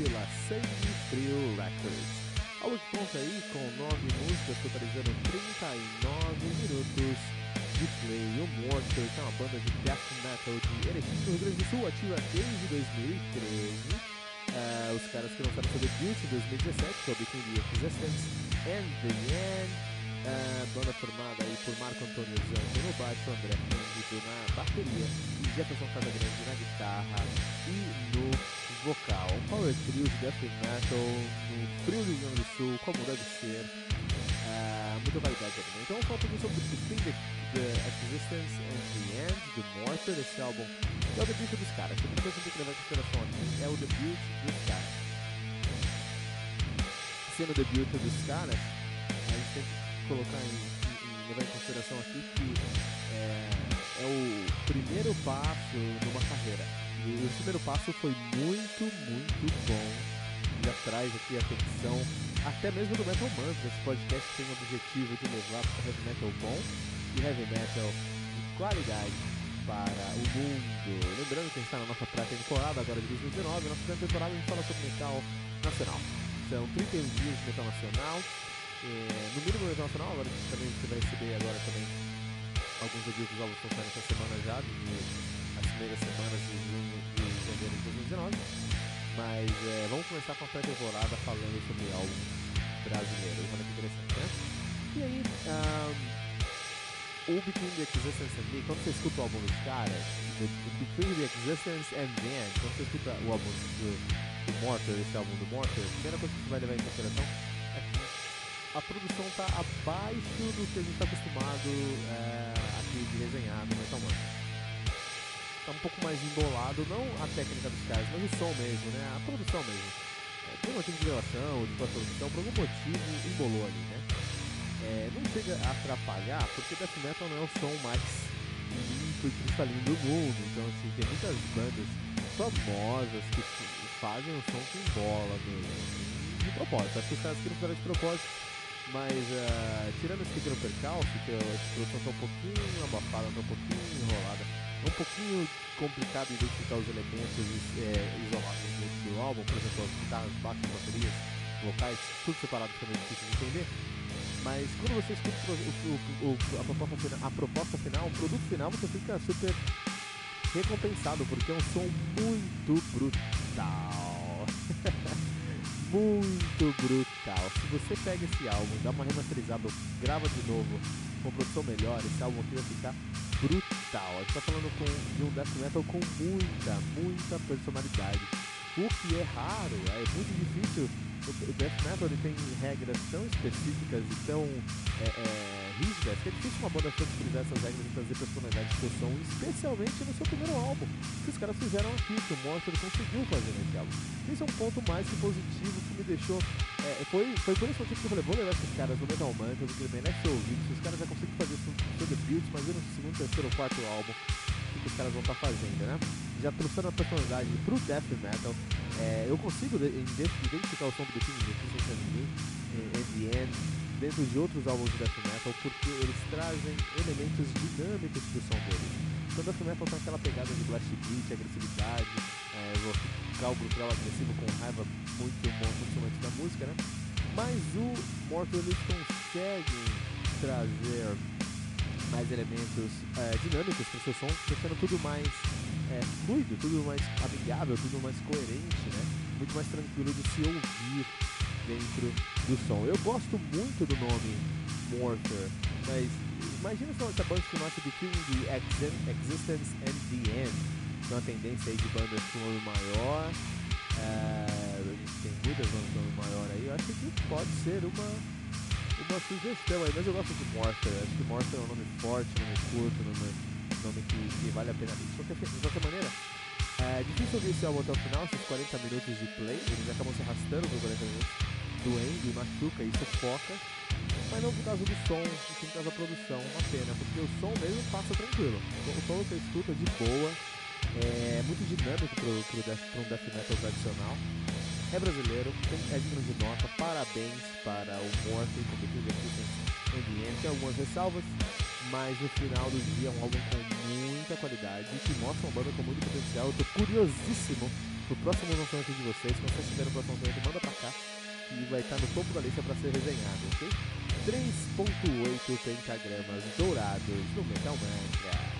Pela Sangue Frio Records. Álbum que conta aí com 9 músicas, totalizando 39 minutos de play. O Mortar, que é uma banda de death metal de Erechim, no Rio Grande do Sul, ativa desde 2013. Ah, os caras que lançaram seu debut em 2017, que é o Between the Existence and the End. Ah, banda formada aí por Marco Antônio Zanco no baixo, André Cândido na bateria Jefferson Casagrande na guitarra e no vocal. Power trio de death metal no frio do Rio Grande do Sul, como deve ser. Ah, muita ali, né? Então falar um pouquinho sobre Between the, the Existence and the End, do Mortar, esse álbum é o debut dos caras. A primeira coisa que tem que levar em consideração aqui é o debut dos caras. Sendo o debut dos caras, a gente tem que colocar em, em- em- levar em consideração aqui que é, é o primeiro passo numa carreira. E o primeiro passo foi muito, muito bom. Já traz aqui atenção, até mesmo do Metal Mantra. Esse podcast tem o objetivo de levar para heavy metal bom e heavy metal de qualidade para o mundo. Lembrando que a gente está na nossa pré temporada agora de 2019. Nossa pré temporada a gente fala sobre metal nacional. São 31 dias de metal nacional. É, no mínimo metal nacional, agora a gente também você vai receber agora também alguns reviews que estão saindo essa semana já, as primeiras semanas de junho de janeiro de 2019. Mas é, vamos começar com a pré-temporada falando sobre álbuns brasileiros. Olha que interessante, né? E aí, ahn, o Between the Existence and Me, quando você escuta o álbum dos caras, Between the Existence and the End, quando você escuta o álbum do, do Mortar, esse álbum do Mortar, a primeira coisa que você vai levar em consideração é que a produção tá abaixo do que a gente está acostumado é, aqui de resenhar no Metal Man. Tá um pouco mais embolado, não a técnica dos caras, mas o som mesmo, né? A produção mesmo. É, por um motivo de gravação, de pós-produção, por algum motivo embolou ali, né? É, não chega a atrapalhar, porque Death Metal não é o som mais limpo e cristalino do mundo. Então, assim, tem muitas bandas famosas que fazem um som que embola mesmo. De propósito, acho que os caras queriam fazer de propósito. Mas, ah, tirando esse pequeno percalço, que a produção tá um pouquinho abafada, tá um pouquinho enrolada, é um pouquinho complicado identificar os elementos é, isolados dentro do álbum, por exemplo, as guitarras, baixos, baterias, vocais, tudo separado também é difícil de entender. Mas quando você escuta o, o- o- a, proposta final, a proposta final, o produto final, você fica super recompensado, porque é um som muito brutal. muito brutal. Se você pega esse álbum, dá uma remasterizada, grava de novo com produção melhor, esse álbum aqui vai ficar brutal. A gente tá falando com, de um death metal com muita, muita personalidade. O que é raro, é muito difícil. O death metal ele tem regras tão específicas e tão é, é, rígidas que é difícil uma banda flexibilizar essas regras e trazer personalidade seu som, especialmente no seu primeiro álbum, que os caras fizeram aqui, que o Monster conseguiu fazer nesse álbum. Isso é um ponto mais que positivo que me deixou. é, foi, foi por esse motivo que eu falei, vou levar esses caras no Metal Mantra, porque ele merece ser ouvido. Se os caras já conseguem fazer isso no seu debut, imagina no segundo, terceiro ou quarto álbum, o que os caras vão estar fazendo, né? Já trouxeram a personalidade pro Death Metal. É, eu consigo identificar o som do King in the End dentro de outros álbuns de death metal porque eles trazem elementos dinâmicos pro som deles. Então death metal tem aquela pegada de blast beat, agressividade, é, vocal brutal agressivo com raiva muito, muito da música, né? Mas o Mortal eles conseguem trazer mais elementos é, dinâmicos para o seu som, deixando tudo mais é, fluido, tudo mais amigável, tudo mais coerente, né? Muito mais tranquilo de se ouvir dentro do som. Eu gosto muito do nome Mortar, mas imagina se essa banda se chamasse Between the Existence and the End. Tem uma tendência aí de bandas com nome maior. É, a gente tem muitas bandas com nome maior aí. Eu acho que pode ser uma uma sugestão aí, mas eu gosto de Mortar. Acho que Mortar é um nome forte, um nome curto, um nome, nome que, que, vale a pena. De qualquer, de qualquer maneira, é difícil ouvir esse álbum até o final, esses 40 minutos de play, eles acabam se arrastando por 40 minutos, doendo e machuca, isso foca. Mas não por causa do som, sim por causa da produção, uma pena, porque o som mesmo passa tranquilo. O som você escuta de boa, é muito dinâmico para pro, pro um death metal tradicional é brasileiro, é digno de nota, parabéns para o Morphe Between the Existence Ambiente, tem algumas ressalvas, mas no final do dia é um álbum com muita qualidade que mostra uma banda com muito potencial. Eu tô curiosíssimo pro próximo lançamento de vocês, se vocês tiverem o próximo lançamento, manda pra cá e vai estar no topo da lista para ser resenhado, ok? 3.8 pentagramas dourados no Metal Mantra.